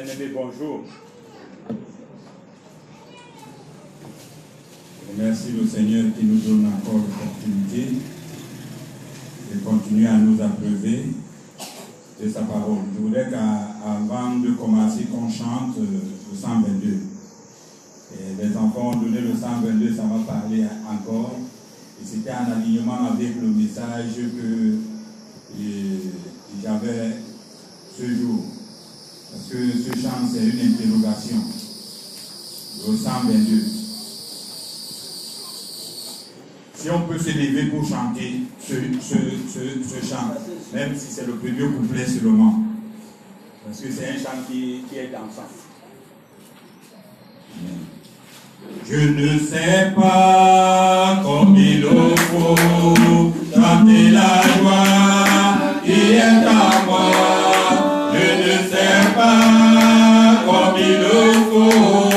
Bien-aimés, bonjour. Merci le Seigneur qui nous donne encore l'opportunité de continuer à nous abreuver de sa parole. Je voudrais qu'avant de commencer, qu'on chante le 122. Et les enfants ont donné le 122, ça va parler encore. Et c'était en alignement avec le message que j'avais ce jour. Parce que ce chant, c'est une interrogation. Le 122. Si on peut se lever pour chanter ce, chant, même si c'est le premier couplet seulement. Parce que c'est un chant qui, est dansant. Je ne sais pas comme il faut chanter la joie qui est en moi. Comme il faut,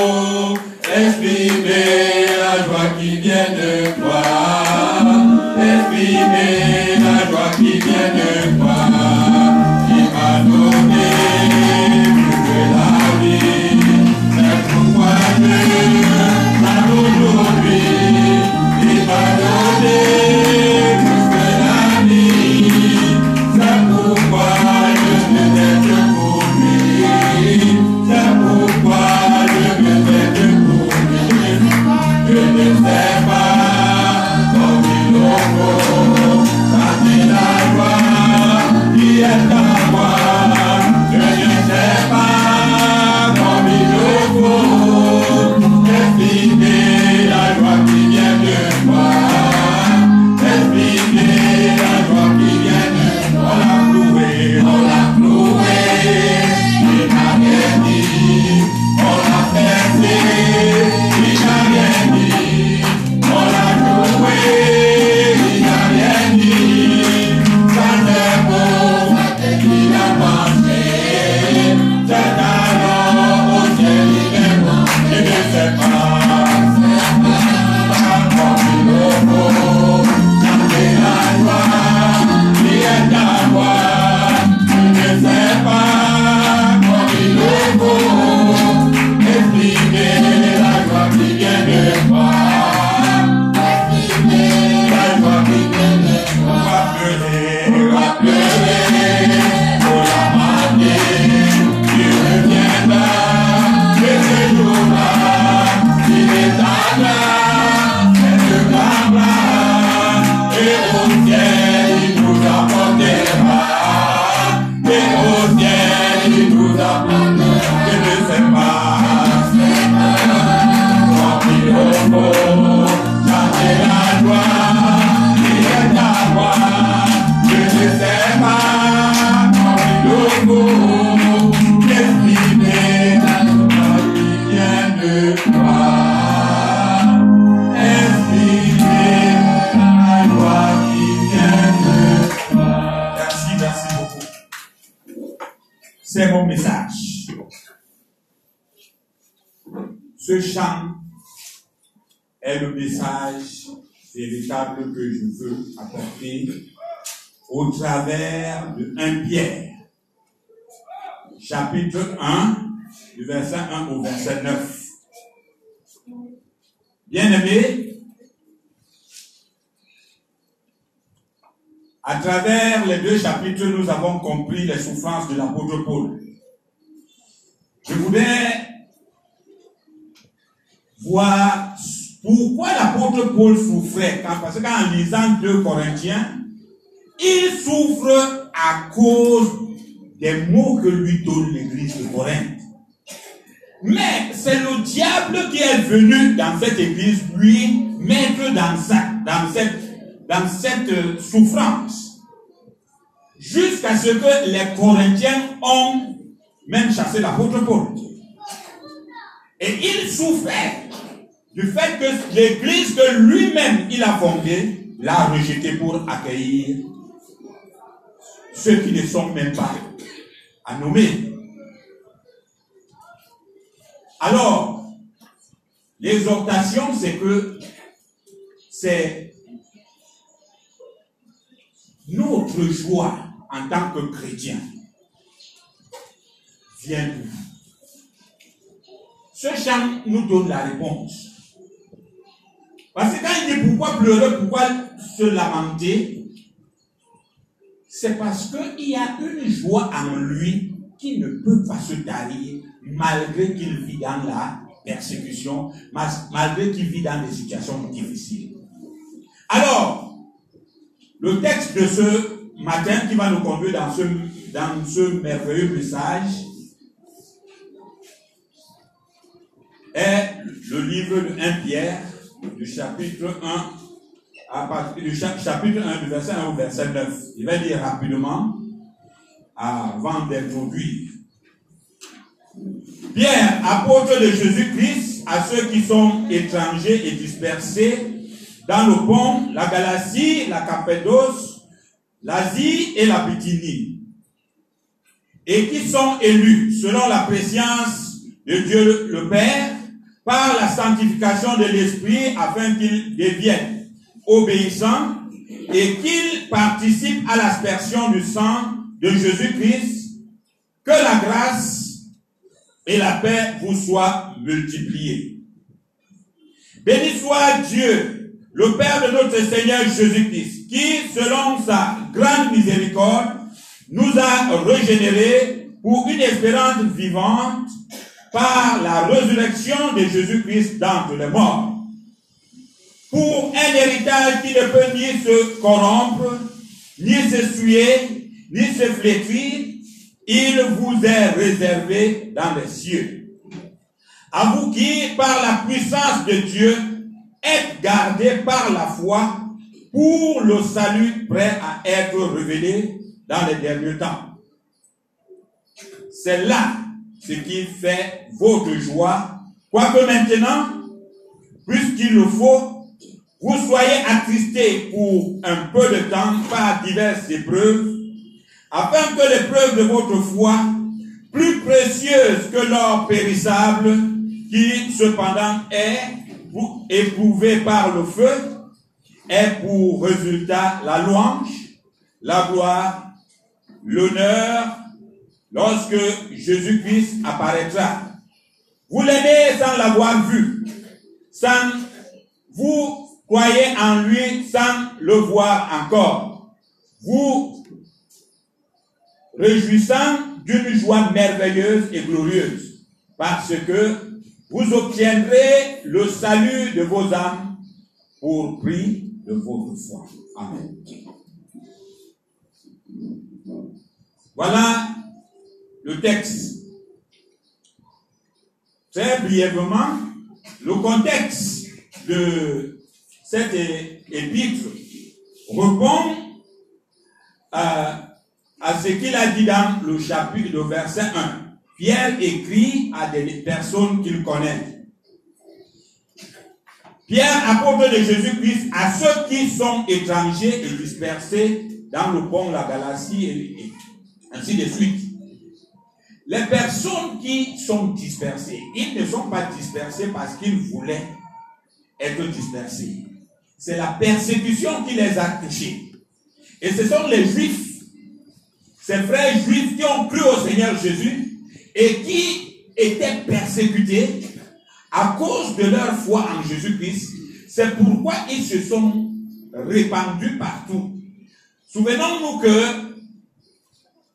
que je veux apporter au travers de 1 Pierre, chapitre 1, du verset 1 au verset 9. Bien-aimés, à travers les deux chapitres, nous avons compris les souffrances de l'apôtre Paul. Je voudrais voir pourquoi l'apôtre Paul souffrait? Parce qu'en lisant 2 Corinthiens, il souffre à cause des mots que lui donne l'église de Corinthe. Mais c'est le diable qui est venu dans cette église lui mettre dans cette, dans cette euh, souffrance. Jusqu'à ce que les Corinthiens ont même chassé l'apôtre Paul. Et il souffrait du fait que l'église que lui-même il a fondée l'a rejeté pour accueillir ceux qui ne sont même pas à nommer. Alors, l'exhortation, c'est que c'est notre joie en tant que chrétien vient d'où ce chant nous donne la réponse. Parce que quand il dit pourquoi pleurer, pourquoi se lamenter, c'est parce qu'il y a une joie en lui qui ne peut pas se tarir malgré qu'il vit dans la persécution, malgré qu'il vit dans des situations difficiles. Alors, le texte de ce matin qui va nous conduire dans ce, dans ce merveilleux message est le livre de 1 Pierre, du chapitre 1, à partir du chapitre 1, du verset 1 au verset 9. Je vais lire rapidement avant d'introduire. Pierre, apôtre de Jésus-Christ, à ceux qui sont étrangers et dispersés dans le pont, la Galatie, la Cappadoce, l'Asie et la Bithynie, et qui sont élus selon la préscience de Dieu le Père, par la sanctification de l'Esprit, afin qu'ils deviennent obéissants et qu'ils participent à l'aspersion du sang de Jésus-Christ, que la grâce et la paix vous soient multipliées. Béni soit Dieu, le Père de notre Seigneur Jésus-Christ, qui, selon sa grande miséricorde, nous a régénérés pour une espérance vivante par la résurrection de Jésus-Christ d'entre les morts, pour un héritage qui ne peut ni se corrompre, ni s'essuyer, ni se flétrir, il vous est réservé dans les cieux. À vous qui, par la puissance de Dieu, êtes gardés par la foi pour le salut prêt à être révélé dans les derniers temps. C'est là ce qui fait votre joie, quoique maintenant, puisqu'il le faut, vous soyez attristés pour un peu de temps par diverses épreuves, afin que l'épreuve de votre foi, plus précieuse que l'or périssable, qui cependant est éprouvé par le feu, ait pour résultat la louange, la gloire, l'honneur, lorsque Jésus-Christ apparaîtra. Vous l'aimez sans l'avoir vu, sans vous croyez en lui sans le voir encore. Vous réjouissant d'une joie merveilleuse et glorieuse, parce que vous obtiendrez le salut de vos âmes pour prix de votre foi. Amen. Voilà le texte. Très brièvement, le contexte de cette épître répond à, ce qu'il a dit dans le chapitre, le verset 1. Pierre écrit à des personnes qu'il connaît. Pierre, apôtre de Jésus-Christ, à ceux qui sont étrangers et dispersés dans le pont, la Galatie et ainsi de suite. Les personnes qui sont dispersées, ils ne sont pas dispersés parce qu'ils voulaient être dispersés. C'est la persécution qui les a touchés. Et ce sont les juifs, ces frères juifs qui ont cru au Seigneur Jésus et qui étaient persécutés à cause de leur foi en Jésus-Christ. C'est pourquoi ils se sont répandus partout. Souvenons-nous que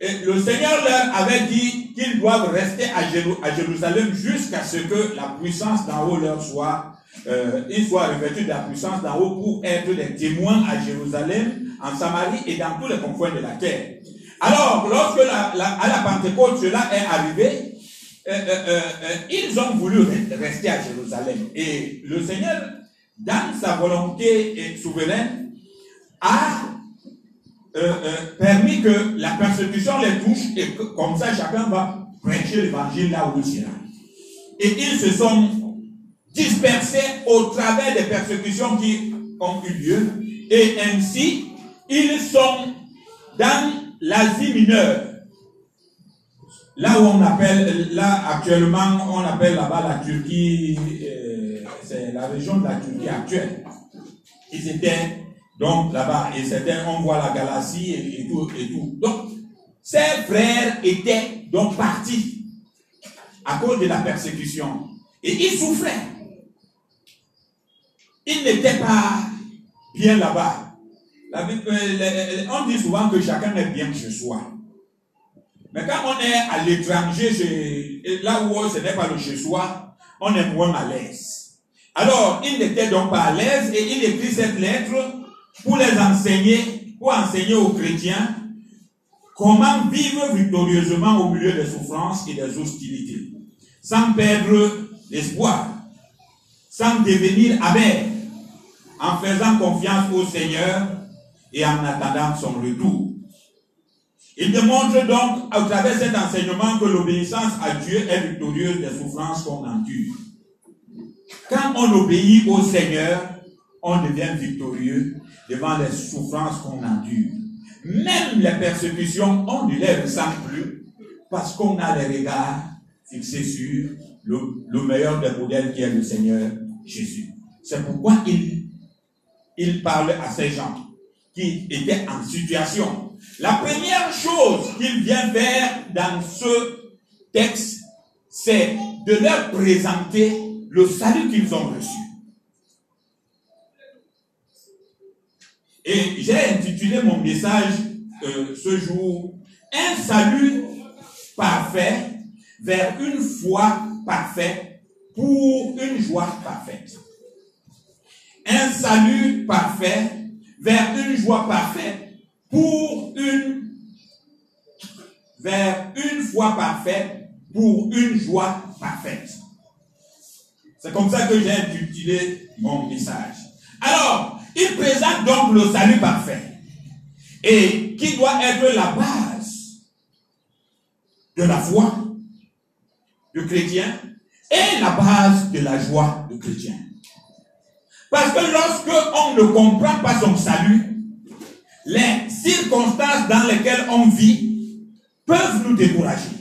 le Seigneur leur avait dit qu'ils doivent rester à, Jérusalem jusqu'à ce que la puissance d'en haut leur soit, euh, ils soient revêtus de la puissance d'en haut pour être des témoins à Jérusalem, en Samarie et dans tous les confins de la terre. Alors, lorsque à la Pentecôte cela est arrivé, euh, euh, ils ont voulu rester à Jérusalem. Et le Seigneur, dans sa volonté souveraine, a euh, euh, permis que la persécution les touche et comme ça chacun va prêcher l'évangile là où il. Et ils se sont dispersés au travers des persécutions qui ont eu lieu et ainsi ils sont dans l'Asie mineure. Là où on appelle, là actuellement on appelle là-bas la Turquie, euh, c'est la région de la Turquie actuelle. Ils étaient donc là-bas, et certains, on voit la galaxie et, tout, et tout. Donc, ces frères étaient donc partis à cause de la persécution. Et il souffrait. Il n'était pas bien là-bas. On dit souvent que chacun est bien chez soi. Mais quand on est à l'étranger, là où ce n'est pas le chez soi, on est moins à l'aise. Alors, il n'était donc pas à l'aise et il écrit cette lettre pour les enseigner, pour enseigner aux chrétiens comment vivre victorieusement au milieu des souffrances et des hostilités, sans perdre l'espoir, sans devenir amer, en faisant confiance au Seigneur et en attendant son retour. Il démontre donc à travers cet enseignement que l'obéissance à Dieu est victorieuse des souffrances qu'on endure. Quand on obéit au Seigneur, on devient victorieux devant les souffrances qu'on endure. Même les persécutions, on ne les ressent plus parce qu'on a les regards fixés sur le, le meilleur des modèles qui est le Seigneur Jésus. C'est pourquoi il, il parle à ces gens qui étaient en situation. La première chose qu'il vient faire dans ce texte, c'est de leur présenter le salut qu'ils ont reçu. Et j'ai intitulé mon message euh, ce jour Un salut parfait vers une foi parfaite pour une joie parfaite. Un salut parfait vers une joie parfaite pour une vers une foi parfaite pour une joie parfaite. C'est comme ça que j'ai intitulé mon message. Alors, il présente donc le salut parfait et qui doit être la base de la foi du chrétien et la base de la joie du chrétien. Parce que lorsque on ne comprend pas son salut, les circonstances dans lesquelles on vit peuvent nous décourager,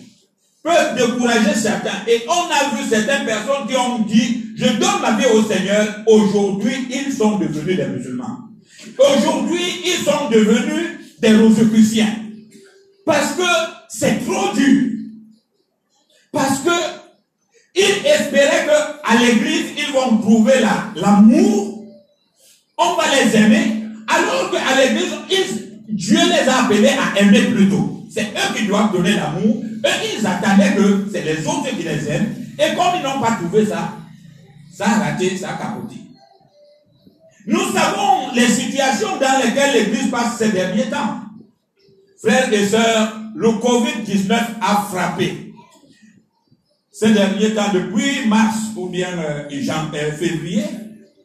peuvent décourager certains. Et on a vu certaines personnes qui ont dit, je donne ma vie au Seigneur, aujourd'hui ils sont devenus des musulmans. Aujourd'hui ils sont devenus des rosicruciens. Parce que c'est trop dur. Parce que ils espéraient qu'à l'église, ils vont trouver l'amour. on va les aimer. Alors qu'à l'église, Dieu les a appelés à aimer plutôt. C'est eux qui doivent donner l'amour. Eux, ils attendaient que c'est les autres qui les aiment. Et comme ils n'ont pas trouvé ça, ça a raté, ça a capoté. Nous savons les situations dans lesquelles l'Église passe ces derniers temps. Frères et sœurs, le Covid-19 a frappé. Ces derniers temps, depuis mars ou bien euh, euh, février,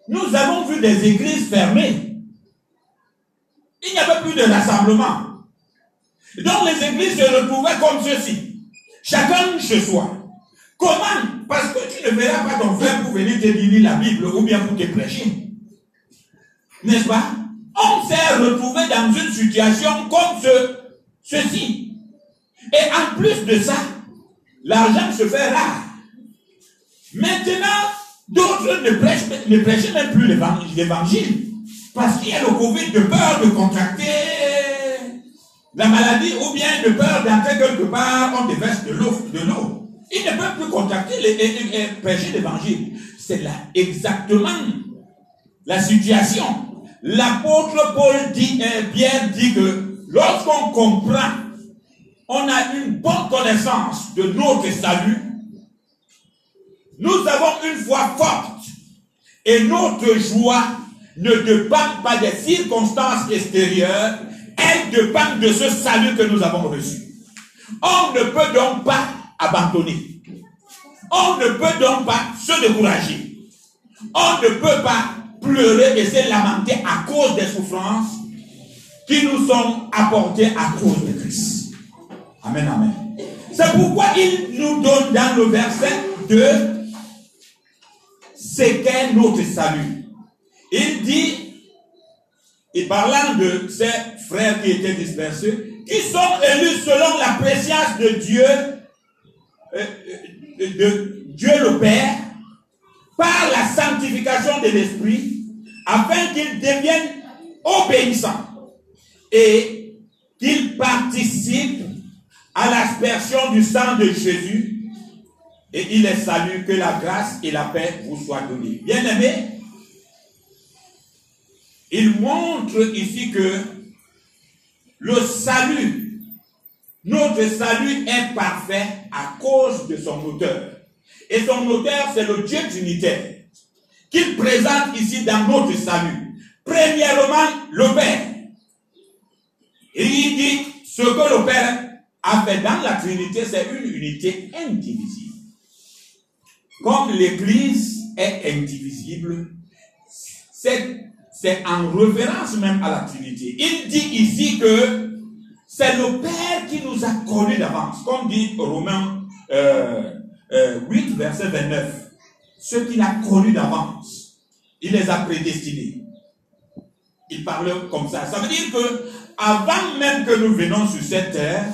nous avons vu des églises fermées. Il n'y avait plus de rassemblement. Donc les églises se retrouvaient comme ceci. Chacun chez soi. Comment Parce que tu ne verras pas ton frère pour venir te lire la Bible ou bien pour te prêcher. N'est-ce pas On s'est retrouvé dans une situation comme ce, ceci. Et en plus de ça, l'argent se fait rare. Maintenant, d'autres ne prêchent, ne prêchent même plus l'évangile. Parce qu'il y a le Covid de peur de contracter la maladie ou bien de peur d'entrer quelque part, on déverse de l'eau. De l'eau. Ils ne peuvent plus contacter et, prêcher l'évangile. C'est là exactement la situation. L'apôtre Paul dit, euh, Pierre dit que lorsqu'on comprend, on a une bonne connaissance de notre salut, nous avons une foi forte et notre joie ne dépend pas des circonstances extérieures, elle dépend de ce salut que nous avons reçu. On ne peut donc pas abandonner. On ne peut donc pas se décourager. On ne peut pas pleurer et se lamenter à cause des souffrances qui nous sont apportées à cause de Christ. Amen, amen. C'est pourquoi il nous donne dans le verset 2 ce qu'est notre salut. Il dit, et parlant de ces frères qui étaient dispersés, qui sont élus selon la préscience de Dieu, euh, euh, de Dieu le Père, par la sanctification de l'Esprit, afin qu'ils deviennent obéissants et qu'ils participent à l'aspersion du sang de Jésus Et il les salue, que la grâce et la paix vous soient données. Bien aimé, il montre ici que le salut, notre salut est parfait à cause de son auteur. Et son auteur, c'est le Dieu trinitaire, qu'il présente ici dans notre salut. Premièrement, le Père. Il dit, ce que le Père a fait dans la Trinité, c'est une unité indivisible. Comme l'Église est indivisible, c'est c'est en référence même à la Trinité. Il dit ici que c'est le Père qui nous a connus d'avance, comme dit Romains 8, euh, euh, verset 29. Ceux qu'il a connus d'avance, il les a prédestinés. Il parle comme ça. Ça veut dire que avant même que nous venions sur cette terre,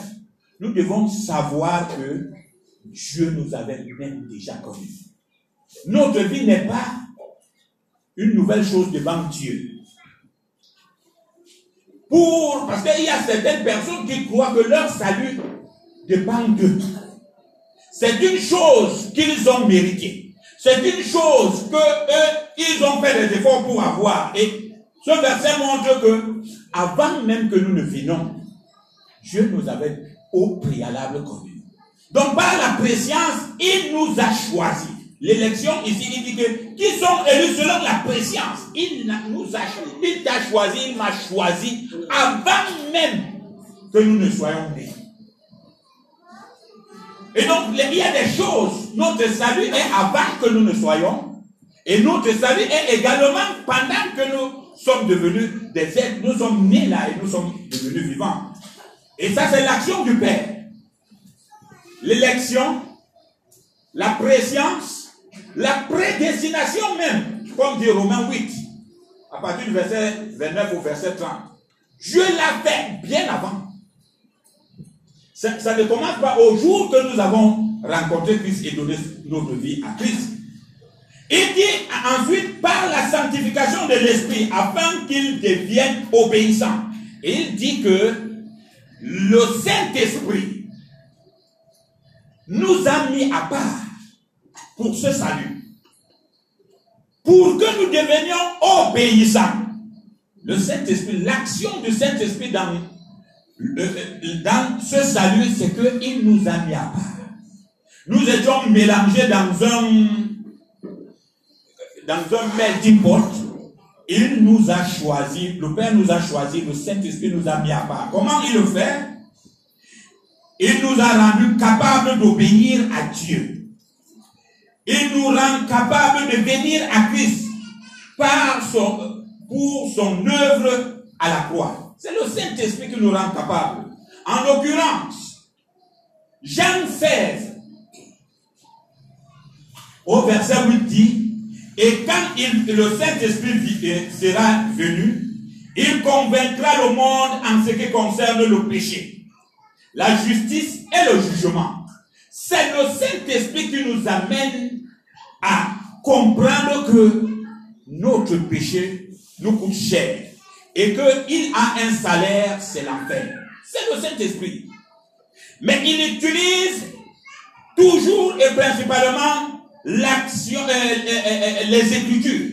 nous devons savoir que Dieu nous avait même déjà connus. Notre vie n'est pas une nouvelle chose devant Dieu. Pour, parce qu'il y a certaines personnes qui croient que leur salut dépend d'eux. C'est une chose qu'ils ont méritée. C'est une chose que eux, ils ont fait des efforts pour avoir. Et ce verset montre que, avant même que nous ne venions, Dieu nous avait au préalable connu. Donc par la préscience, il nous a choisis. L'élection, ici, il dit que qui sont élus selon la préscience. Il nous a il t'a choisi, il m'a choisi avant même que nous ne soyons nés. Et donc, il y a des choses. Notre salut est avant que nous ne soyons. Et notre salut est également pendant que nous sommes devenus des êtres. Nous sommes nés là et nous sommes devenus vivants. Et ça, c'est l'action du Père. L'élection, la préscience, la prédestination même, comme dit Romains 8, à partir du verset 29 au verset 30. Dieu l'a fait bien avant. Ça, ne commence pas au jour que nous avons rencontré Christ et donné notre vie à Christ. Il dit ensuite par la sanctification de l'esprit afin qu'il devienne obéissant. Et il dit que le Saint-Esprit nous a mis à part pour ce salut. Pour que nous devenions obéissants. Le Saint-Esprit, l'action du Saint-Esprit dans, dans ce salut, c'est qu'il nous a mis à part. Nous étions mélangés dans un dans un melting pot. Il nous a choisi, le Père nous a choisi, le Saint-Esprit nous a mis à part. Comment il le fait? Il nous a rendus capables d'obéir à Dieu. Il nous rend capables de venir à Christ par son, pour son œuvre à la croix. C'est le Saint-Esprit qui nous rend capables. En l'occurrence, Jean 16, au verset 8 dit, et quand le Saint-Esprit sera venu, il convaincra le monde en ce qui concerne le péché, la justice et le jugement. C'est le Saint-Esprit qui nous amène à comprendre que notre péché nous coûte cher et qu'il a un salaire, c'est l'enfer. C'est le Saint-Esprit. Mais il utilise toujours et principalement l'action, euh, euh, euh, les Écritures.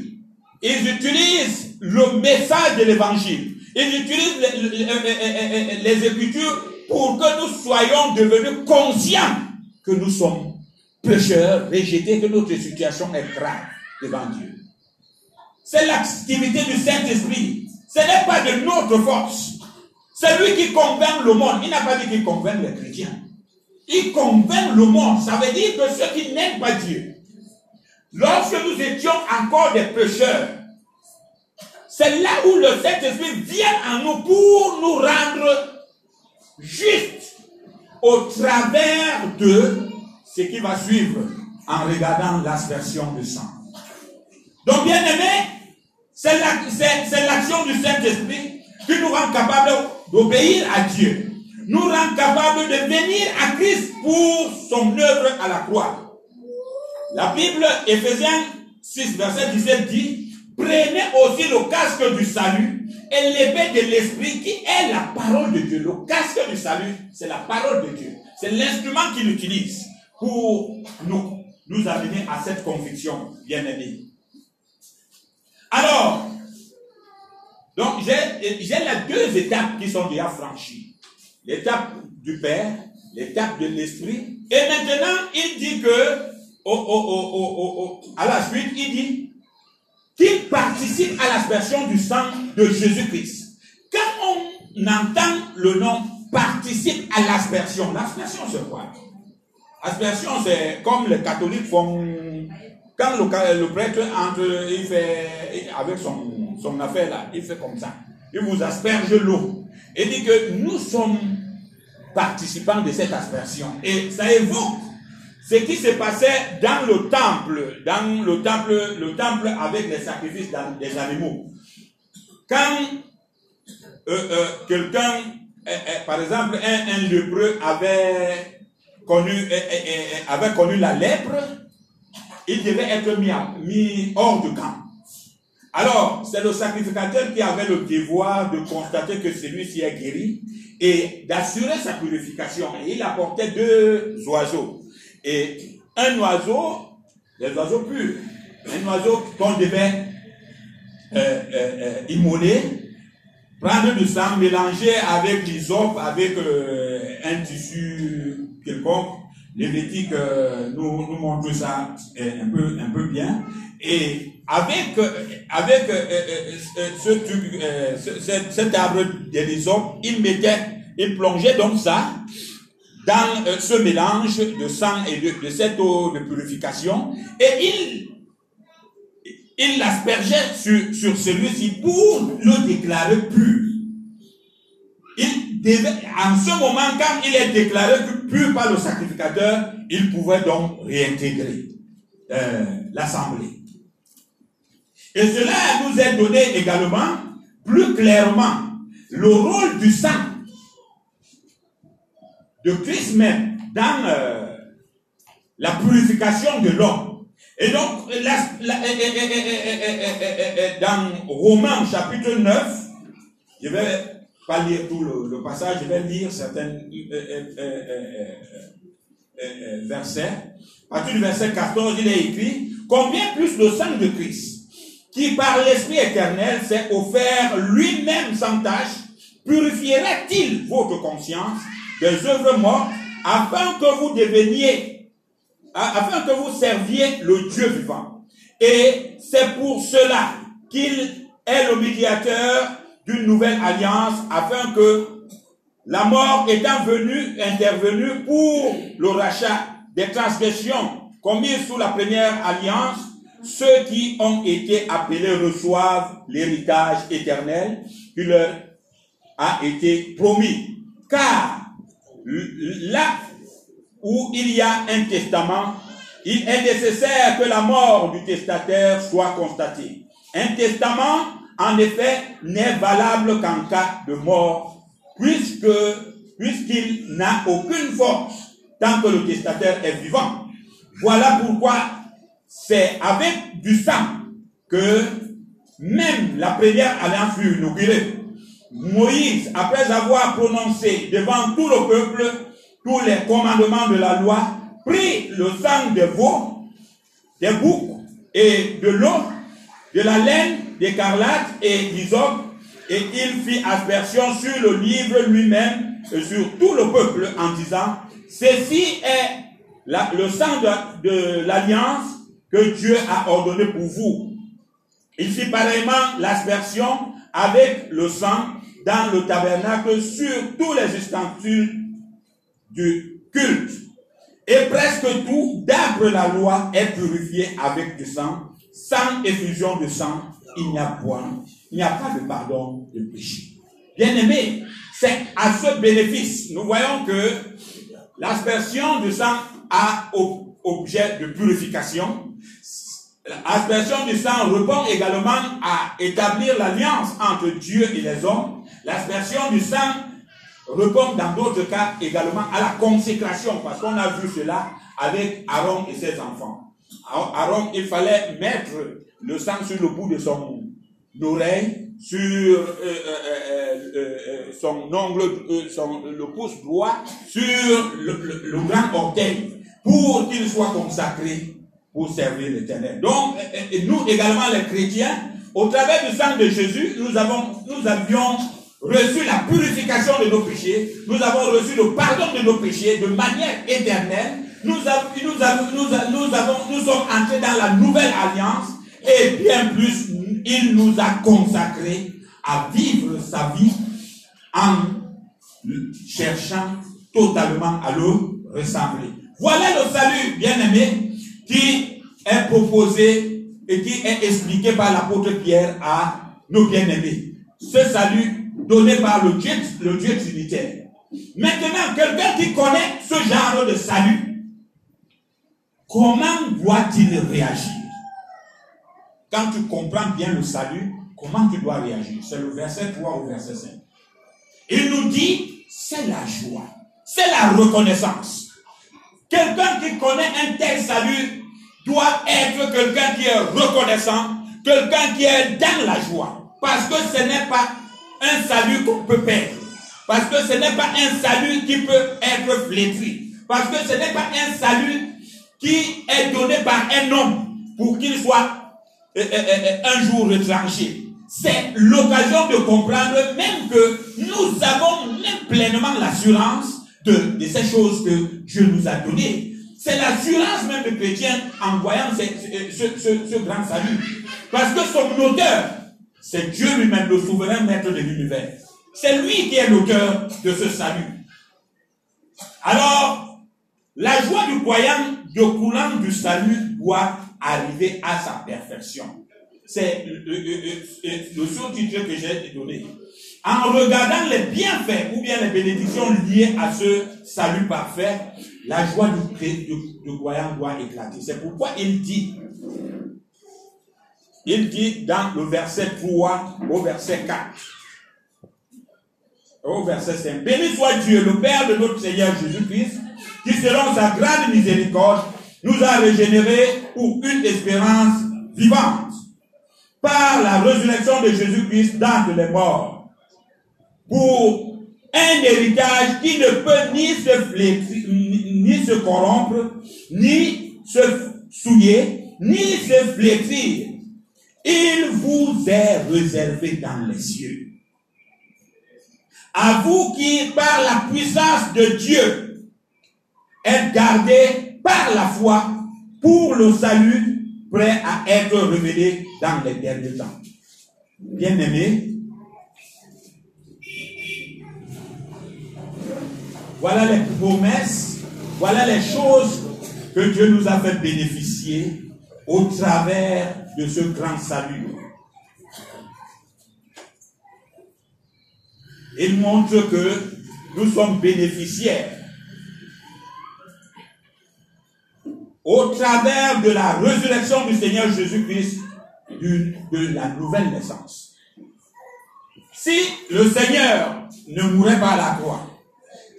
Ils utilisent le message de l'Évangile. Ils utilisent les, les Écritures pour que nous soyons devenus conscients que nous sommes pécheurs, rejetés, que notre situation est grave devant Dieu. C'est l'activité du Saint-Esprit. Ce n'est pas de notre force. C'est lui qui convainc le monde. Il n'a pas dit qu'il convainc les chrétiens. Il convainc le monde. Ça veut dire que ceux qui n'aiment pas Dieu, lorsque nous étions encore des pécheurs, c'est là où le Saint-Esprit vient en nous pour nous rendre justes au travers de ce qui va suivre en regardant l'aspersion du sang. Donc, bien aimé, c'est l'action du Saint-Esprit qui nous rend capables d'obéir à Dieu, nous rend capables de venir à Christ pour son œuvre à la croix. La Bible, Ephésiens 6, verset 17 dit, prenez aussi le casque du salut et l'épée de l'esprit qui est la parole de Dieu. Le casque du salut, c'est la parole de Dieu. C'est l'instrument qu'il utilise pour nous, nous amener à cette conviction, bien aimé. Alors, donc j'ai les deux étapes qui sont déjà franchies. L'étape du Père, l'étape de l'Esprit. Et maintenant, il dit que, à la suite, il dit qu'il participe à l'aspersion du sang de Jésus-Christ. Quand on entend le nom participe à l'aspersion, l'aspersion c'est quoi? Aspersion, c'est comme les catholiques font. Quand le, prêtre entre, il fait, avec son, son affaire là, il fait comme ça. Il vous asperge l'eau. Et dit que nous sommes participants de cette aspersion. Et ça évoque ce qui se passait dans le temple, dans le temple, le temple avec les sacrifices des animaux. Quand euh, euh, quelqu'un, euh, par exemple, un, un lépreux avait connu, avait connu la lèpre, il devait être mis, mis hors de camp. Alors, c'est le sacrificateur qui avait le devoir de constater que celui-ci est guéri et d'assurer sa purification. Et il apportait deux oiseaux. Et un oiseau, les oiseaux purs, un oiseau qu'on devait euh, euh, euh, immoler, prendre du sang, mélanger avec l'hysope, avec un tissu quelconque. Lévitique nous, nous montre ça un peu, un peu bien. Et avec, avec ce, cet arbre de l'hysope, il mettait, il plongeait donc ça dans euh, ce mélange de sang et de, cette eau de purification et il l'aspergeait sur, sur celui-ci pour le déclarer pur. Il devait, en ce moment, quand il est déclaré pur par le sacrificateur, il pouvait donc réintégrer euh, l'assemblée. Et cela nous est donné également plus clairement le rôle du sang de Christ même dans euh, la purification de l'homme. Et donc, dans Romains chapitre 9, je vais pas lire tout le, passage, je vais lire certains euh, euh, versets. À partir du verset 14, il est écrit, combien plus le sang de Christ, qui par l'Esprit éternel s'est offert lui-même sans tâche, purifiera-t-il votre conscience des œuvres mortes, afin que vous deveniez, afin que vous serviez le Dieu vivant. Et c'est pour cela qu'il est le médiateur d'une nouvelle alliance, afin que la mort étant venue, intervenue pour le rachat des transgressions commises sous la première alliance, ceux qui ont été appelés reçoivent l'héritage éternel qui leur a été promis. Car là où il y a un testament, il est nécessaire que la mort du testataire soit constatée. Un testament, en effet, n'est valable qu'en cas de mort, puisqu'il n'a aucune force tant que le testataire est vivant. Voilà pourquoi c'est avec du sang que même la première alliance fut inaugurée. Moïse, après avoir prononcé devant tout le peuple tous les commandements de la loi, prit le sang des veaux, des boucs et de l'eau, de la laine, d'écarlate et d'hysope, et il fit aspersion sur le livre lui-même et sur tout le peuple en disant, ceci est le sang de, de l'alliance que Dieu a ordonné pour vous. Il fit pareillement l'aspersion avec le sang dans le tabernacle sur tous les ustensiles du culte. Et presque tout, d'après la loi, est purifié avec du sang. Sans effusion de sang, il n'y a point, il n'y a pas de pardon de péché. Bien aimé, c'est à ce bénéfice, nous voyons que l'aspersion du sang a objet de purification. L'aspersion du sang répond également à établir l'alliance entre Dieu et les hommes L'aspersion du sang répond dans d'autres cas également à la consécration, parce qu'on a vu cela avec Aaron et ses enfants. Aaron, il fallait mettre le sang sur le bout de son oreille, sur euh, euh, euh, son ongle, son, le pouce droit, sur le, grand orteil. pour qu'il soit consacré pour servir l'éternel. Donc, nous également les chrétiens, au travers du sang de Jésus, nous avons, nous avions reçu la purification de nos péchés, nous avons reçu le pardon de nos péchés de manière éternelle, nous, avons, nous, sommes entrés dans la nouvelle alliance et bien plus, il nous a consacrés à vivre sa vie en cherchant totalement à le ressembler. Voilà le salut, bien-aimé, qui est proposé et qui est expliqué par l'apôtre Pierre à nos bien-aimés. Ce salut donné par le Dieu, le Dieu trinitaire. Maintenant, quelqu'un qui connaît ce genre de salut, comment doit-il réagir? Quand tu comprends bien le salut, comment tu dois réagir? C'est le verset 3 au verset 5. Il nous dit, c'est la joie, c'est la reconnaissance. Quelqu'un qui connaît un tel salut doit être quelqu'un qui est reconnaissant, quelqu'un qui est dans la joie. Parce que ce n'est pas un salut qu'on peut perdre. Parce que ce n'est pas un salut qui peut être flétri. Parce que ce n'est pas un salut qui est donné par un homme pour qu'il soit euh, euh, euh, un jour retranché. C'est l'occasion de comprendre même que nous avons même pleinement l'assurance de, ces choses que Dieu nous a données. C'est l'assurance même de chrétien en voyant ce, grand salut. Parce que son auteur, c'est Dieu lui-même, le souverain maître de l'univers. C'est lui qui est l'auteur de ce salut. Alors, la joie du croyant découlant du salut doit arriver à sa perfection. C'est le, le sous-titre que j'ai donné en regardant les bienfaits ou bien les bénédictions liées à ce salut parfait, la joie du, croyant doit éclater. C'est pourquoi il dit, il dit dans le verset 3 au verset 4, au verset 5, Béni soit Dieu, le Père de notre Seigneur Jésus-Christ, qui selon sa grande miséricorde nous a régénérés pour une espérance vivante. Par la résurrection de Jésus-Christ d'entre les morts pour un héritage qui ne peut ni se, ni se corrompre, ni se souiller, ni se flétrir. Il vous est réservé dans les cieux. À vous qui, par la puissance de Dieu, êtes gardés par la foi pour le salut prêt à être révélé dans les derniers temps. Bien-aimés, Voilà les promesses, voilà les choses que Dieu nous a fait bénéficier au travers de ce grand salut. Il montre que nous sommes bénéficiaires au travers de la résurrection du Seigneur Jésus-Christ de la nouvelle naissance. Si le Seigneur ne mourait pas à la croix,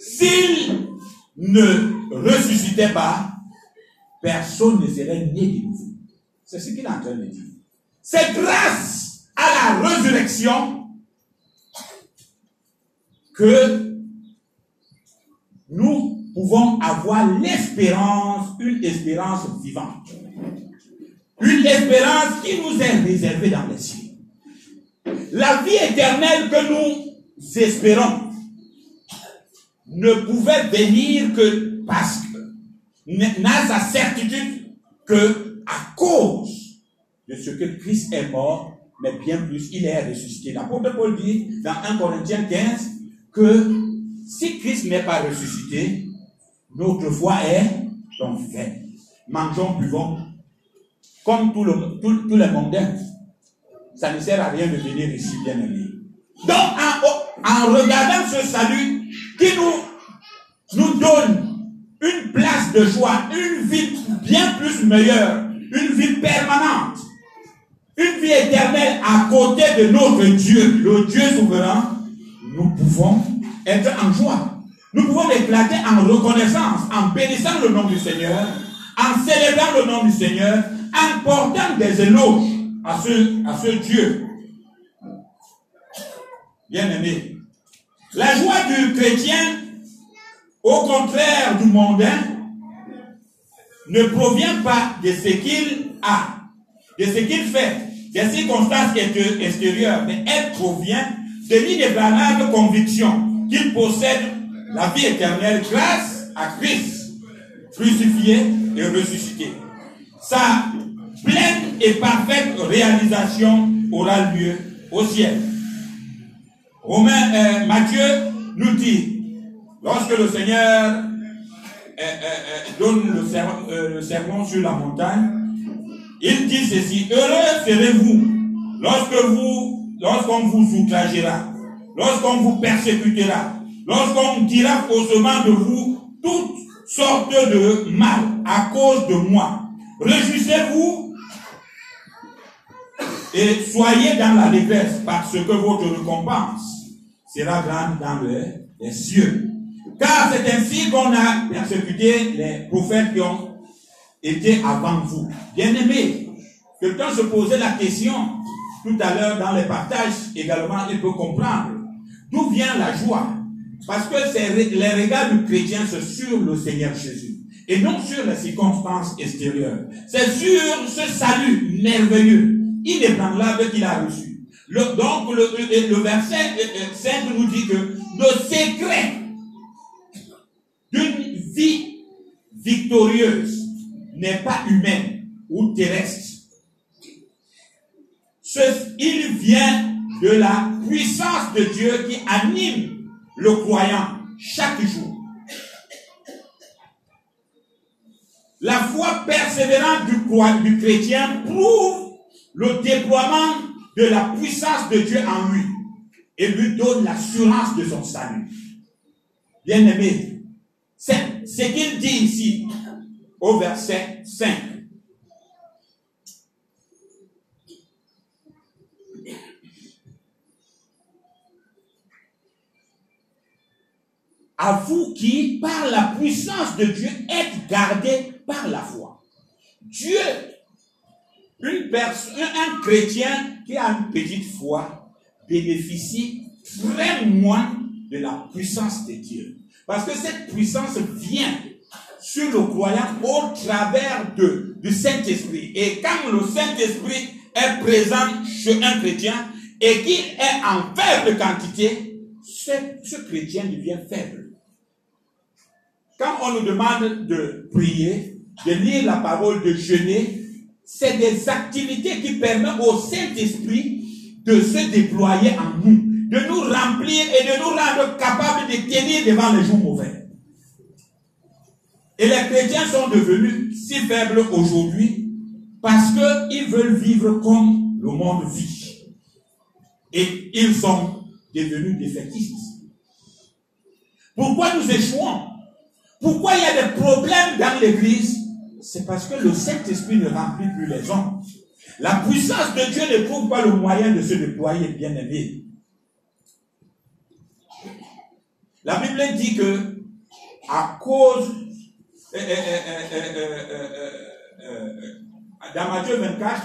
s'il ne ressuscitait pas, personne ne serait né de nouveau. C'est ce qu'il est en train de dire. C'est grâce à la résurrection que nous pouvons avoir l'espérance, une espérance vivante. Une espérance qui nous est réservée dans les cieux. La vie éternelle que nous espérons ne pouvait venir que parce que n'a sa certitude que à cause de ce que Christ est mort, mais bien plus, il est ressuscité. L'apôtre Paul dit dans 1 Corinthiens 15 que si Christ n'est pas ressuscité, notre foi est donc vaine. Mangeons, buvons, comme tous les mondains. Ça ne sert à rien de venir ici, bien aimé. Donc, en regardant ce salut, qui nous, nous donne une place de joie, une vie bien plus meilleure, une vie permanente, une vie éternelle à côté de notre Dieu, le Dieu souverain, nous pouvons être en joie. Nous pouvons éclater en reconnaissance, en bénissant le nom du Seigneur, en célébrant le nom du Seigneur, en portant des éloges à ce, à ce Dieu. Bien aimé, la joie du chrétien, au contraire du mondain, ne provient pas de ce qu'il a, de ce qu'il fait, des circonstances extérieures, mais elle provient de l'inébranlable conviction qu'il possède la vie éternelle grâce à Christ, crucifié et ressuscité. Sa pleine et parfaite réalisation aura lieu au ciel. Romain, euh, Matthieu nous dit, lorsque le Seigneur euh, euh, donne le, le sermon sur la montagne, il dit ceci, heureux serez-vous lorsque vous, lorsqu'on vous outragera, lorsqu'on vous persécutera, lorsqu'on dira faussement de vous toutes sortes de mal à cause de moi. Réjouissez-vous et soyez dans la l'allégresse parce que votre récompense sera grande dans les cieux. Car c'est ainsi qu'on a persécuté les prophètes qui ont été avant vous. Bien-aimés, quelqu'un se posait la question tout à l'heure dans les partages également, il peut comprendre d'où vient la joie. Parce que les regards du chrétien, c'est sur le Seigneur Jésus. Et non sur les circonstances extérieures. C'est sur ce salut merveilleux, inébranlable qu'il a reçu. Donc le, verset 5 euh, euh, nous dit que le secret d'une vie victorieuse n'est pas humaine ou terrestre. Il vient de la puissance de Dieu qui anime le croyant chaque jour. La foi persévérante du, du chrétien prouve le déploiement de la puissance de Dieu en lui et lui donne l'assurance de son salut. Bien-aimé, c'est ce qu'il dit ici au verset 5. À vous qui, par la puissance de Dieu, êtes gardés par la foi. Dieu, un chrétien qui a une petite foi, bénéficie vraiment de la puissance de Dieu. Parce que cette puissance vient sur le croyant au travers du Saint-Esprit. Et quand le Saint-Esprit est présent chez un chrétien et qu'il est en faible quantité, ce, ce chrétien devient faible. Quand on nous demande de prier, de lire la parole, de jeûner, c'est des activités qui permettent au Saint-Esprit de se déployer en nous de nous remplir et de nous rendre capables de tenir devant les jours mauvais. Et les chrétiens sont devenus si faibles aujourd'hui parce qu'ils veulent vivre comme le monde vit. Et ils sont devenus défaitistes. Pourquoi nous échouons? Pourquoi il y a des problèmes dans l'Église? C'est parce que le Saint-Esprit ne remplit plus les hommes. La puissance de Dieu ne trouve pas le moyen de se déployer, bien aimé. La Bible dit que à cause euh, euh, euh, dans Matthieu 24,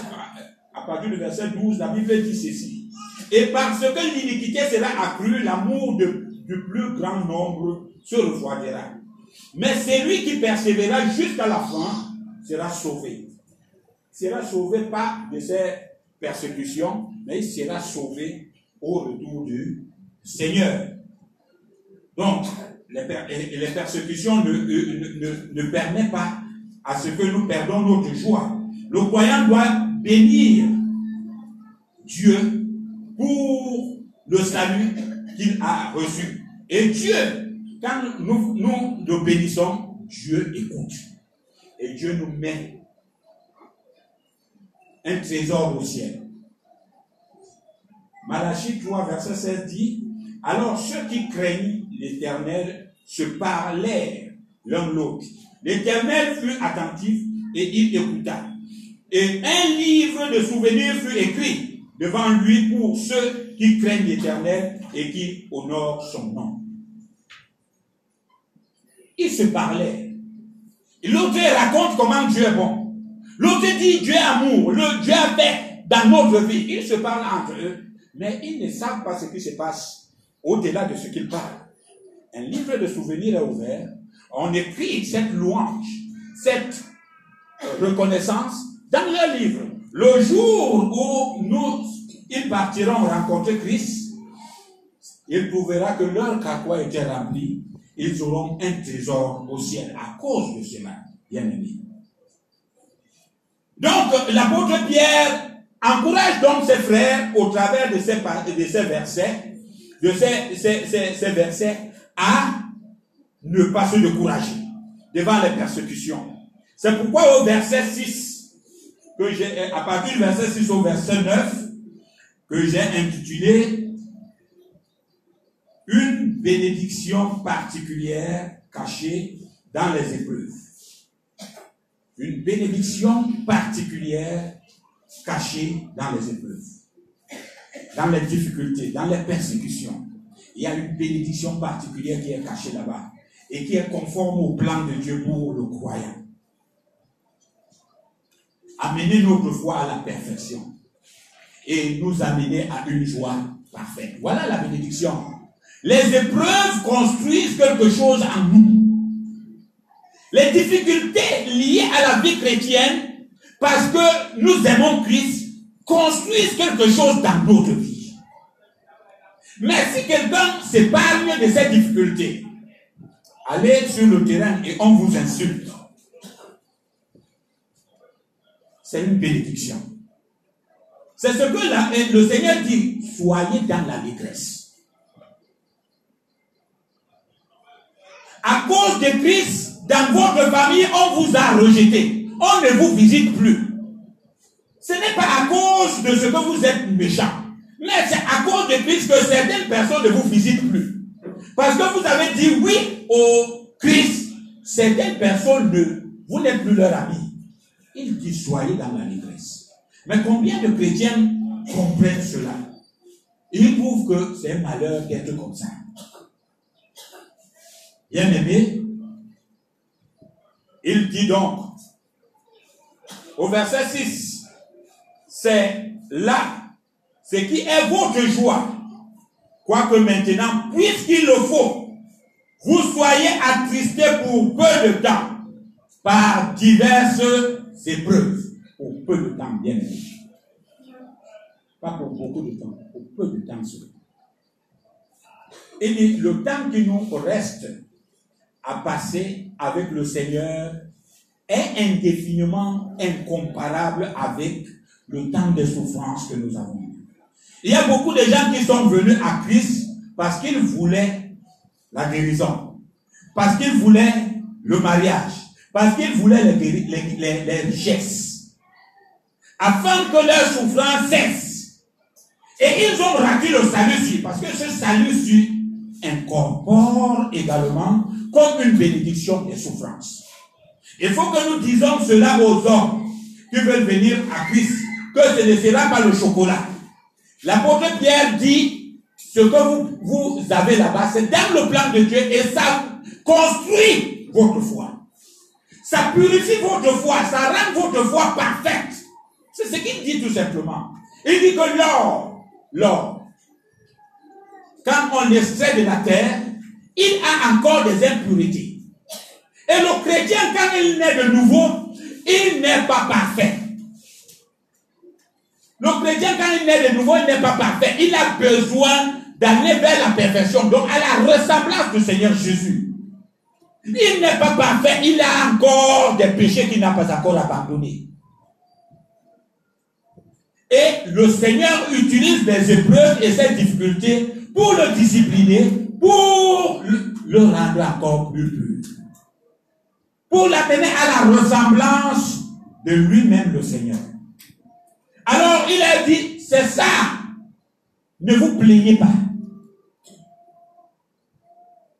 à partir du verset 12, la Bible dit ceci. Et parce que l'iniquité sera accrue, l'amour du plus grand nombre se refroidira. Mais celui qui persévérera jusqu'à la fin sera sauvé. Sera sauvé pas de ses persécutions, mais il sera sauvé au retour du Seigneur. Donc, les, persécutions ne, ne, ne, permettent pas à ce que nous perdons notre joie. Le croyant doit bénir Dieu pour le salut qu'il a reçu. Et Dieu, quand nous, nous le bénissons, Dieu écoute. Et Dieu nous met un trésor au ciel. Malachie 3, verset 16 dit, alors ceux qui craignent l'Éternel se parlaient l'un l'autre. L'Éternel fut attentif et il écouta. Et un livre de souvenirs fut écrit devant lui pour ceux qui craignent l'Éternel et qui honorent son nom. Ils se parlaient. L'autre raconte comment Dieu est bon. L'autre dit Dieu est amour, le Dieu est fait dans notre vie. Ils se parlent entre eux, mais ils ne savent pas ce qui se passe au-delà de ce qu'ils parlent un livre de souvenirs est ouvert, on écrit cette louange, cette reconnaissance dans leur livre. Le jour où nous, ils partiront rencontrer Christ, il prouvera que leur carquois était rempli. Ils auront un trésor au ciel à cause de cela, bien aimé. Donc, l'apôtre Pierre encourage donc ses frères au travers de ces, de ces versets, de ces, ces, ces versets, à ne pas se décourager devant les persécutions. C'est pourquoi au verset 6, que j'ai, à partir du verset 6 au verset 9, que j'ai intitulé Une bénédiction particulière cachée dans les épreuves. Une bénédiction particulière cachée dans les épreuves, dans les difficultés, dans les persécutions. Il y a une bénédiction particulière qui est cachée là-bas et qui est conforme au plan de Dieu pour le croyant. Amener notre foi à la perfection et nous amener à une joie parfaite. Voilà la bénédiction. Les épreuves construisent quelque chose en nous. Les difficultés liées à la vie chrétienne, parce que nous aimons Christ, construisent quelque chose dans notre vie. Mais si quelqu'un s'épargne de ces difficultés, allez sur le terrain et on vous insulte. C'est une bénédiction. C'est ce que le Seigneur dit, soyez dans la détresse. À cause de Christ, dans votre famille, on vous a rejeté. On ne vous visite plus. Ce n'est pas à cause de ce que vous êtes méchant, mais c'est à cause de Christ que certaines personnes ne vous visitent plus. Parce que vous avez dit oui au Christ. Certaines personnes ne, vous n'êtes plus leur ami. Il dit soyez dans la détresse. Mais combien de chrétiens comprennent cela? Ils trouvent que c'est un malheur d'être comme ça. Bien aimé, il dit donc au verset 6, c'est là ce qui est votre joie Quoique maintenant, puisqu'il le faut, vous soyez attristés pour peu de temps par diverses épreuves. Pour peu de temps, bien sûr. Pas pour beaucoup de temps, pour peu de temps seulement. Et le temps qui nous reste à passer avec le Seigneur est indéfiniment incomparable avec le temps de souffrance que nous avons. Il y a beaucoup de gens qui sont venus à Christ parce qu'ils voulaient la guérison, parce qu'ils voulaient le mariage, parce qu'ils voulaient les, les, richesses, afin que leur souffrance cesse. Et ils ont raté le salut parce que ce salut incorpore également comme une bénédiction des souffrances. Il faut que nous disons cela aux hommes qui veulent venir à Christ, que ce ne sera pas le chocolat, L'apôtre Pierre dit, ce que vous, vous avez là-bas, c'est dans le plan de Dieu et ça construit votre foi. Ça purifie votre foi, ça rend votre foi parfaite. C'est ce qu'il dit tout simplement. Il dit que l'or, l'or, quand on l'extrait de la terre, il a encore des impurités. Et le chrétien, quand il naît de nouveau, il n'est pas parfait. Le chrétien, quand il est de nouveau, il n'est pas parfait. Il a besoin d'aller vers la perfection, donc à la ressemblance du Seigneur Jésus. Il n'est pas parfait, il a encore des péchés qu'il n'a pas encore abandonnés. Et le Seigneur utilise les épreuves et ses difficultés pour le discipliner, pour le rendre encore plus pur. Pour l'amener à la ressemblance de lui-même, le Seigneur. Alors il a dit, c'est ça. Ne vous plaignez pas.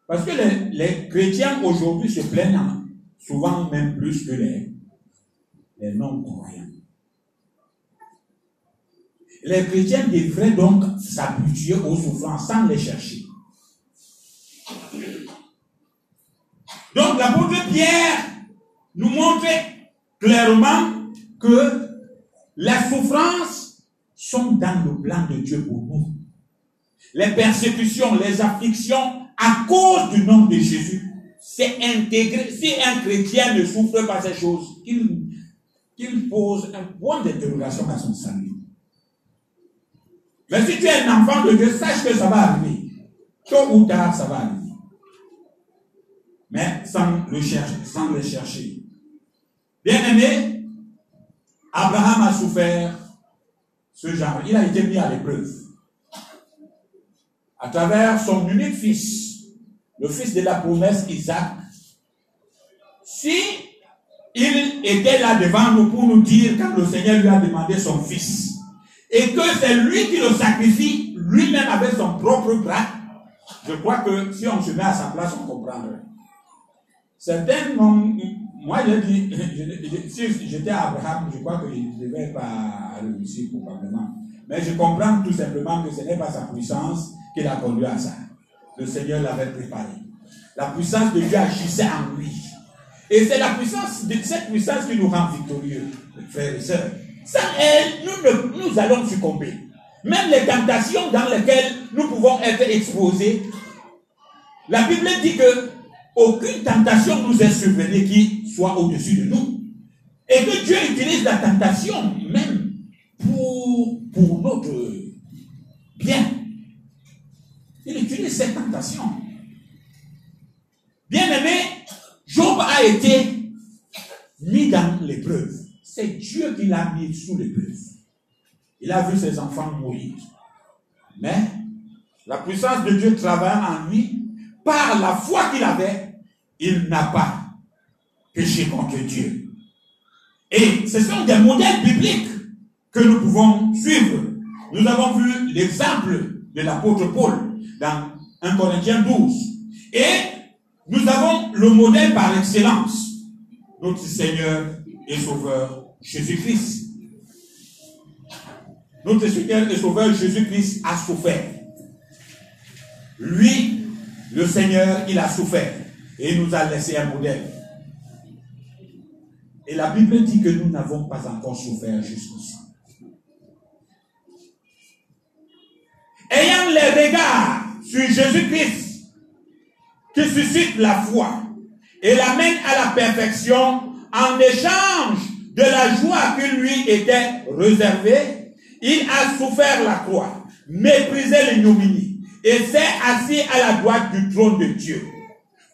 Parce que les, chrétiens aujourd'hui se plaignent souvent même plus que les, les non-croyants. Les chrétiens devraient donc s'habituer aux souffrances sans les chercher. Donc l'apôtre Pierre nous montre clairement que les souffrances sont dans le plan de Dieu pour nous. Les persécutions, les afflictions à cause du nom de Jésus, c'est intégré. Si un chrétien ne souffre pas ces choses, il pose un point d'interrogation à son salut. Mais si tu es un enfant de Dieu, sache que ça va arriver. Tôt ou tard, ça va arriver. Mais sans le chercher, sans le chercher. Bien aimé, Abraham a souffert ce genre. Il a été mis à l'épreuve. À travers son unique fils, le fils de la promesse Isaac. Si il était là devant nous pour nous dire quand le Seigneur lui a demandé son fils, et que c'est lui qui le sacrifie lui-même avec son propre bras, je crois que si on se met à sa place, on comprendrait. Certains moi j'ai dit, si j'étais Abraham, je crois que je ne devais pas réussir probablement. Mais je comprends tout simplement que ce n'est pas sa puissance qui l'a conduit à ça. Le Seigneur l'avait préparé. La puissance de Dieu agissait en lui. Et c'est la puissance cette puissance qui nous rend victorieux, frères et sœurs. Sans elle, nous, nous allons succomber. Même les tentations dans lesquelles nous pouvons être exposés, la Bible dit que aucune tentation nous est survenue qui soit au-dessus de nous. Et que Dieu utilise la tentation même pour, pour notre bien. Il utilise cette tentation. Bien aimé, Job a été mis dans l'épreuve. C'est Dieu qui l'a mis sous l'épreuve. Il a vu ses enfants mourir. Mais la puissance de Dieu travaille en lui par la foi qu'il avait. Il n'a pas péché contre Dieu. Et ce sont des modèles bibliques que nous pouvons suivre. Nous avons vu l'exemple de l'apôtre Paul dans 1 Corinthiens 12. Et nous avons le modèle par excellence, notre Seigneur et Sauveur Jésus-Christ. Notre Seigneur et Sauveur Jésus-Christ a souffert. Lui, le Seigneur, il a souffert et il nous a laissé un modèle. Et la Bible dit que nous n'avons pas encore souffert jusqu'au sang. Ayant les regards sur Jésus-Christ, qui suscite la foi et l'amène à la perfection en échange de la joie qui lui était réservée, il a souffert la croix, méprisé l'ignominie et s'est assis à la droite du trône de Dieu.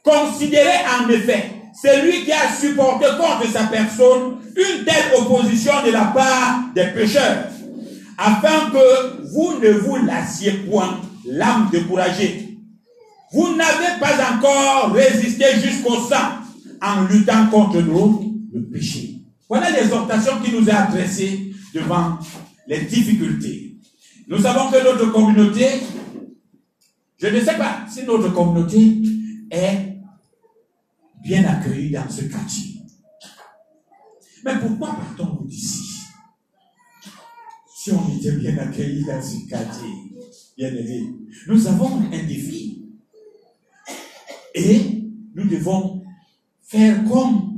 Considérez en effet celui qui a supporté contre sa personne une telle opposition de la part des pécheurs, afin que vous ne vous lassiez point l'âme découragée. Vous n'avez pas encore résisté jusqu'au sang en luttant contre nous, le péché. Voilà l'exhortation qui nous est adressée devant les difficultés. Nous savons que notre communauté, je ne sais pas si notre communauté est bien accueillie dans ce quartier. Mais pourquoi partons-nous d'ici Si on était bien accueillis dans ce quartier, bien aimé, nous avons un défi. Et nous devons faire comme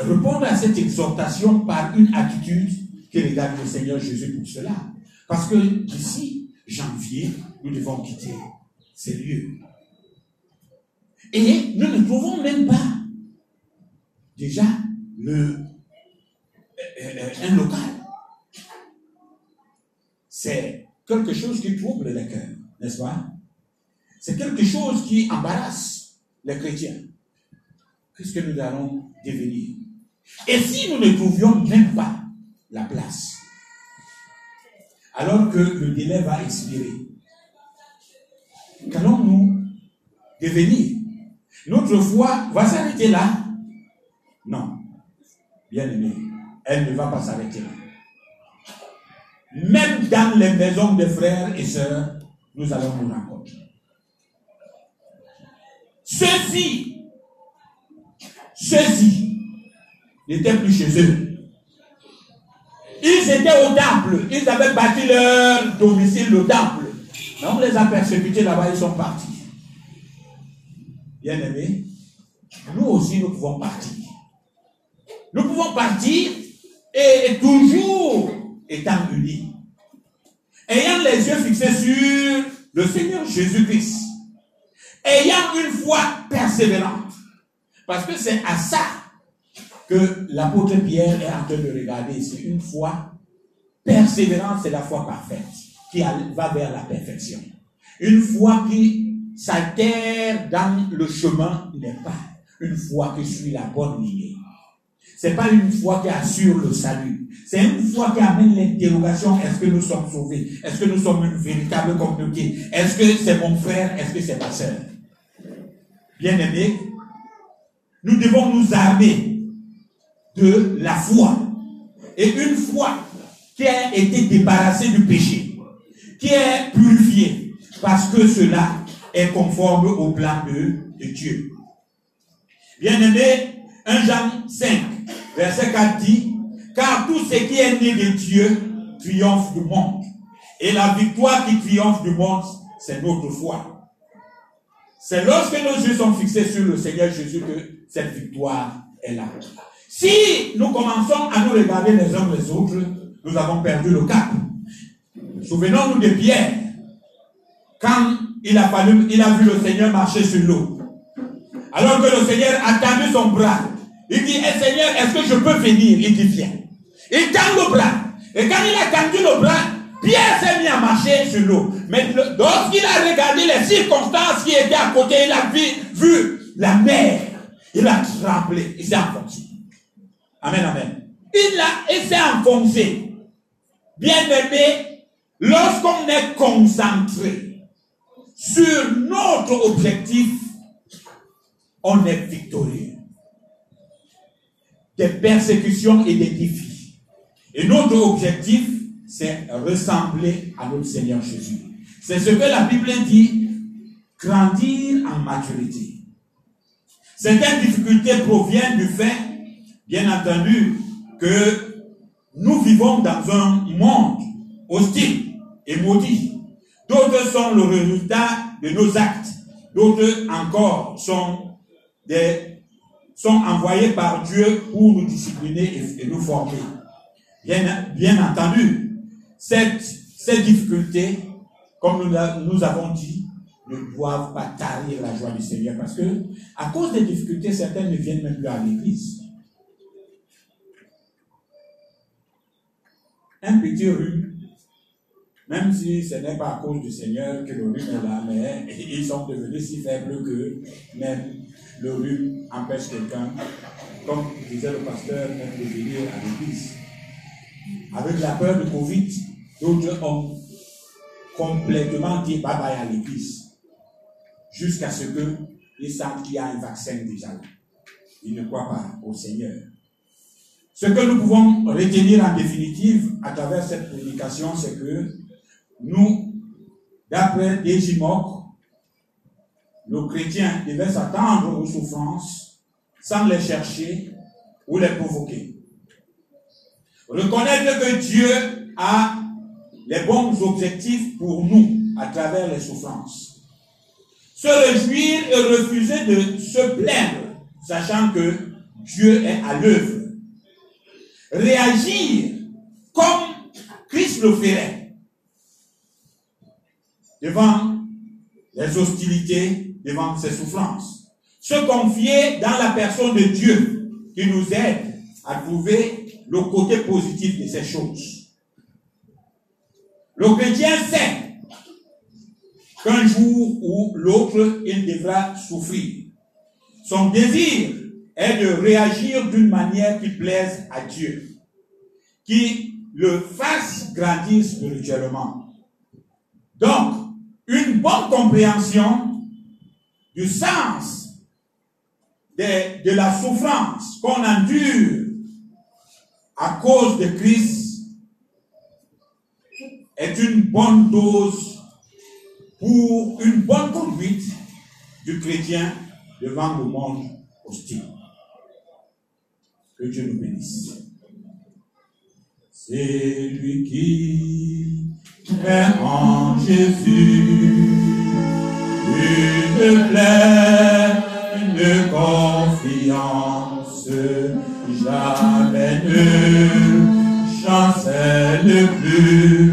répondre à cette exhortation par une attitude qui regarde le Seigneur Jésus pour cela. Parce que d'ici janvier, nous devons quitter ces lieux. Et nous ne trouvons même pas déjà le, euh, euh, un local. C'est quelque chose qui trouble les cœurs, n'est-ce pas? C'est quelque chose qui embarrasse les chrétiens. Qu'est-ce que nous allons devenir? Et si nous ne trouvions même pas la place, alors que le délai va expirer, qu'allons-nous devenir? Notre foi va s'arrêter là? Non. Bien aimé, elle ne va pas s'arrêter là. Même dans les maisons des frères et sœurs, nous allons nous rencontrer. Ceux-ci, ceux-ci n'étaient plus chez eux. Ils étaient au temple. Ils avaient bâti leur domicile, le temple. Mais on les a persécutés là-bas, ils sont partis. Bien aimé, nous aussi, nous pouvons partir. Nous pouvons partir et toujours étant unis, ayant les yeux fixés sur le Seigneur Jésus-Christ, ayant une foi persévérante, parce que c'est à ça que l'apôtre Pierre est en train de regarder, c'est une foi persévérante, c'est la foi parfaite qui va vers la perfection. Une foi qui s'altère dans le chemin n'est pas une foi qui suit la bonne ligne. C'est pas une foi qui assure le salut. C'est une foi qui amène l'interrogation, est-ce que nous sommes sauvés? Est-ce que nous sommes une véritable communauté? Est-ce que c'est mon frère? Est-ce que c'est ma sœur? Bien aimé, nous devons nous armer de la foi. Et une foi qui a été débarrassée du péché, qui est purifiée, parce que cela est conforme au plan de, Dieu. Bien aimé, 1 Jean 5, verset 4 dit, car tout ce qui est né de Dieu triomphe du monde. Et la victoire qui triomphe du monde, c'est notre foi. C'est lorsque nos yeux sont fixés sur le Seigneur Jésus que cette victoire est là. Si nous commençons à nous regarder les uns les autres, nous avons perdu le cap. Souvenons-nous de Pierre. Quand il a vu le Seigneur marcher sur l'eau. Alors que le Seigneur a tendu son bras. Il dit, eh, Seigneur, est-ce que je peux venir? Il dit, viens. Il tend le bras. Et quand il a tendu le bras, Pierre s'est mis à marcher sur l'eau. Mais lorsqu'il a regardé les circonstances qui étaient à côté, il a vu, vu la mer. Il a tremblé. Il s'est enfoncé. Amen, amen. Il, a, s'est enfoncé. Bien aimé, lorsqu'on est concentré sur notre objectif, on est victorieux. Des persécutions et des défis. Et notre objectif, c'est ressembler à notre Seigneur Jésus. C'est ce que la Bible dit, grandir en maturité. Certaines difficultés proviennent du fait, bien entendu, que nous vivons dans un monde hostile et maudit. D'autres sont le résultat de nos actes. D'autres encore sont envoyés par Dieu pour nous discipliner et, nous former. Bien, entendu, ces difficultés, comme nous, nous avons dit, ne doivent pas tarir la joie du Seigneur parce que, à cause des difficultés, certaines ne viennent même plus à l'église. Un petit rhume, même si ce n'est pas à cause du Seigneur que le rhume est là, mais ils sont devenus si faibles que même le rhume empêche quelqu'un, comme disait le pasteur, de venir à l'église. Avec la peur de Covid, d'autres ont complètement dit bye bye à l'église jusqu'à ce qu'ils sentent qu'il y a un vaccin déjà. Ils ne croient pas au Seigneur. Ce que nous pouvons retenir en définitive à travers cette prédication, c'est que nous, d'après Dégimoc, nos chrétiens devaient s'attendre aux souffrances sans les chercher ou les provoquer. Reconnaître que Dieu a les bons objectifs pour nous à travers les souffrances se réjouir et refuser de se plaindre, sachant que Dieu est à l'œuvre. Réagir comme Christ le ferait devant les hostilités, devant ses souffrances. Se confier dans la personne de Dieu qui nous aide à trouver le côté positif de ces choses. Le chrétien sait qu'un jour ou l'autre, il devra souffrir. Son désir est de réagir d'une manière qui plaise à Dieu, qui le fasse grandir spirituellement. Donc, une bonne compréhension du sens de, de la souffrance qu'on endure à cause de Christ est une bonne dose pour une bonne conduite du chrétien devant le monde hostile. Que Dieu nous bénisse. C'est lui qui est en Jésus. Une pleine confiance, jamais ne chancelle plus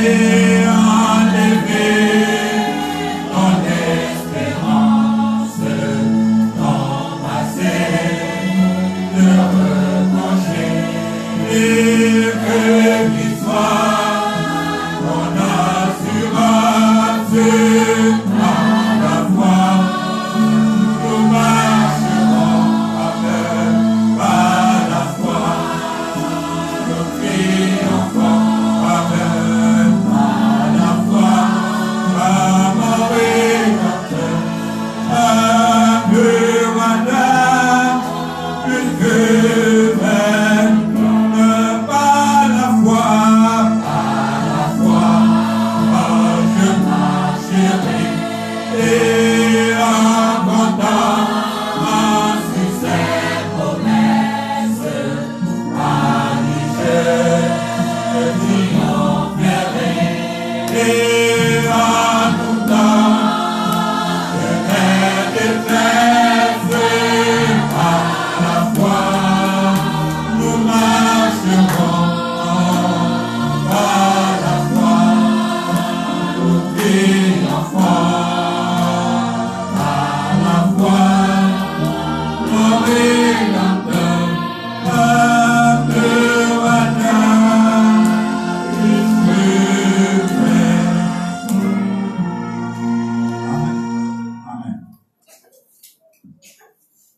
Deus.